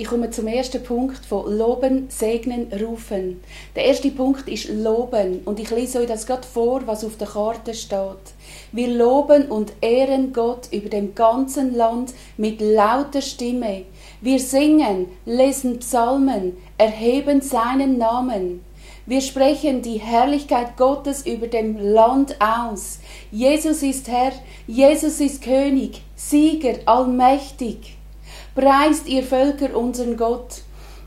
Ich komme zum ersten Punkt von Loben, Segnen, Rufen. Der erste Punkt ist Loben und ich lese euch das gerade vor, was auf der Karte steht. Wir loben und ehren Gott über dem ganzen Land mit lauter Stimme. Wir singen, lesen Psalmen, erheben seinen Namen. Wir sprechen die Herrlichkeit Gottes über dem Land aus. Jesus ist Herr, Jesus ist König, Sieger, allmächtig. Preist ihr Völker unseren Gott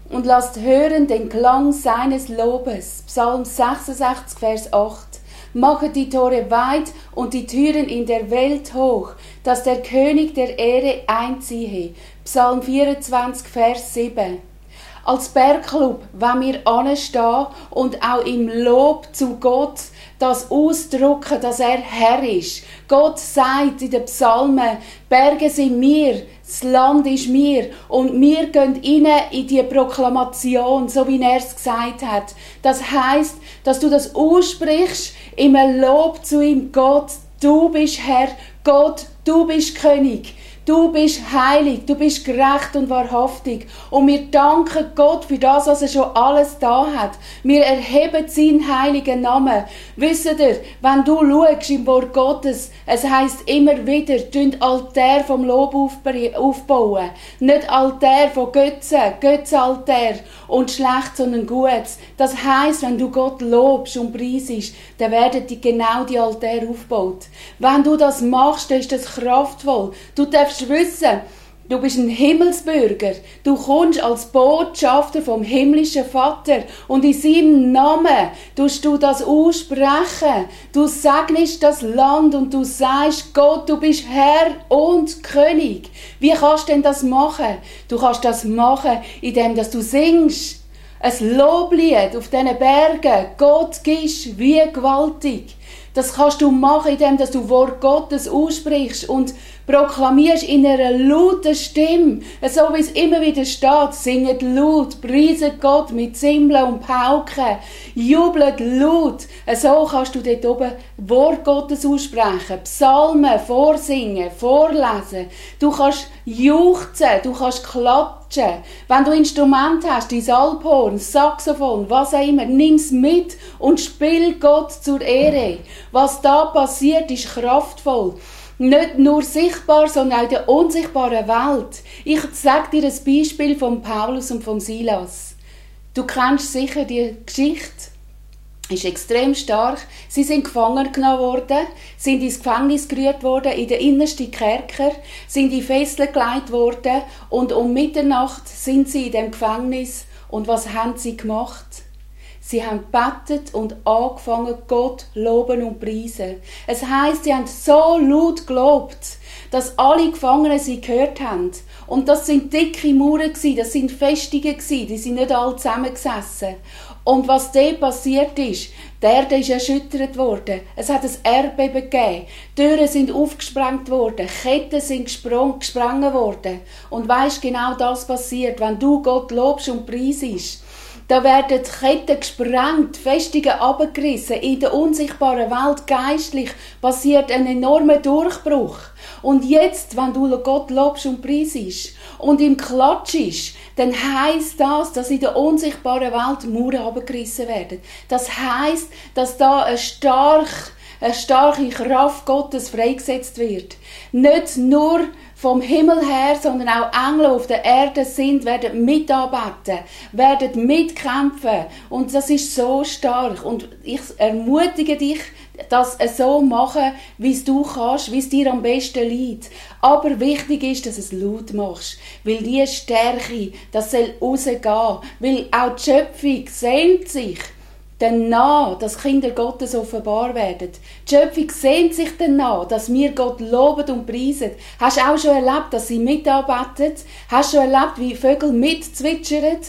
und lasst hören den Klang seines Lobes. Psalm 66, Vers 8. Machet die Tore weit und die Türen in der Welt hoch, dass der König der Ehre einziehe. Psalm 24, Vers 7. Als Bergclub wenn wir anstehen und auch im Lob zu Gott das ausdrücken, dass er Herr ist. Gott sagt in den Psalmen, Berge sind mir, das Land ist mir und wir gehen rein in die Proklamation, so wie er es gesagt hat. Das heißt, dass du das aussprichst im Lob zu ihm, Gott, du bist Herr, Gott, du bist König. Du bist heilig, du bist gerecht und wahrhaftig. Und wir danken Gott für das, was er schon alles da hat. Wir erheben seinen heiligen Namen. Wisst ihr, wenn du schaust im Wort Gottes, es heißt immer wieder, tünd Altar vom Lob aufbauen. Nicht Altar von Götzen, Götzenaltar und schlecht, sondern Gutes. Das heißt, wenn du Gott lobst und preisest, dann werden die genau die Altäre aufgebaut. Wenn du das machst, dann ist das kraftvoll. Du darfst wissen, Du bist ein Himmelsbürger. Du kommst als Botschafter vom himmlischen Vater und in seinem Namen tust du das aussprechen. Du segnest das Land und du sagst, Gott, du bist Herr und König. Wie kannst du denn das machen? Du kannst das machen, indem dass du singst. Ein Loblied auf diesen Bergen. Gott gibst wie gewaltig. Das kannst du machen, indem du Wort Gottes aussprichst und proklamierst in einer lauten Stimme, so wie es immer wieder steht, singet laut, preiset Gott mit Zimbeln und Pauken, jubelt laut. So kannst du dort oben Wort Gottes aussprechen, Psalmen vorsingen, vorlesen. Du kannst juchzen, du kannst klatschen. Wenn du Instrument hast, dein Alphorn, Saxophon, was auch immer, nimm's mit und spiel Gott zur Ehre. Was da passiert, ist kraftvoll. Nicht nur sichtbar, sondern auch in der unsichtbaren Welt. Ich sage dir ein Beispiel von Paulus und von Silas. Du kennst sicher die Geschichte ist extrem stark. Sie sind gefangen genommen worden, sind ins Gefängnis gerührt worden, in den innersten Kerker, sind in Fesseln gelegt worden und um Mitternacht sind sie in dem Gefängnis. Und was haben sie gemacht? Sie haben bettet und angefangen, Gott loben und preisen. Es heißt, sie haben so laut gelobt, dass alle Gefangenen sie gehört haben. Und das sind dicke Mauern das sind Festungen die sind nicht alle zusammengesessen. Und was dort passiert ist, der Erde ist erschüttert worden. Es hat ein Erdbeben gegeben. Türen sind aufgesprengt worden. Ketten sind gesprengt worden. Und weißt genau das passiert, wenn du Gott lobst und preisest. Da werden Ketten gesprengt, Festungen abgerissen. In der unsichtbaren Welt geistlich passiert ein enormer Durchbruch. Und jetzt, wenn du Gott lobst und preisest und ihm klatschst, dann heißt das, dass in der unsichtbaren Welt Mauern abgerissen werden. Das heißt, dass da eine starke, eine starke Kraft Gottes freigesetzt wird. Nicht nur vom Himmel her, sondern auch Engel auf der Erde sind, werden mitarbeiten, werden mitkämpfen. Und das ist so stark. Und ich ermutige dich, das so machen, wie es du kannst, wie es dir am besten liegt. Aber wichtig ist, dass es laut machst. Weil diese Stärke, das soll rausgehen. Weil auch die Schöpfung sehnt sich danach, dass Kinder Gottes offenbar werden. Die Schöpfung sehnt sich danach, dass wir Gott loben und preisen. Hast du auch schon erlebt, dass sie mitarbeiten? Hast du schon erlebt, wie Vögel mitzwitschern?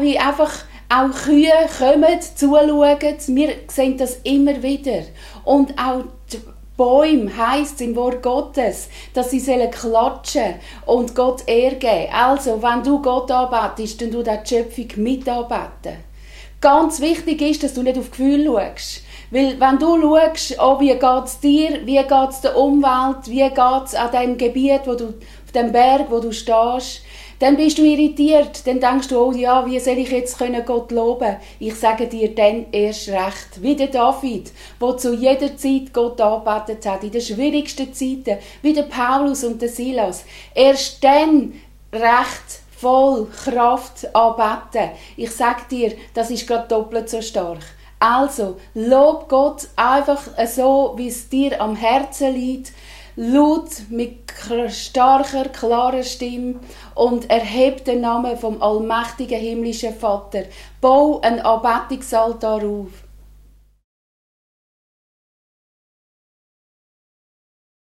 Wie einfach auch Kühe kommen, zuschauen? Wir sehen das immer wieder. Und auch die Bäume heisst im Wort Gottes, dass sie sollen klatschen und Gott ehrgeben. Also, wenn du Gott anbetest, dann du die Schöpfung mitarbeiten. Ganz wichtig ist, dass du nicht auf Gefühl schaust. Weil wenn du schaust, oh, wie es dir, wie geht es der Umwelt, wie geht es an dem Gebiet, wo du, auf dem Berg, wo du stehst, Dann bist du irritiert, dann denkst du, oh ja, wie soll ich jetzt können Gott loben? Ich sage dir dann erst recht, wie der David, der zu jeder Zeit Gott arbeitet hat, in den schwierigsten Zeiten, wie der Paulus und der Silas. Erst dann recht voll Kraft anbeten. Ich sag dir, das ist gerade doppelt so stark. Also, lob Gott einfach so, wie es dir am Herzen liegt laut mit starker, klarer Stimme und erhebt den Namen vom allmächtigen himmlischen Vater. Bau einen Anbetungsaltar auf.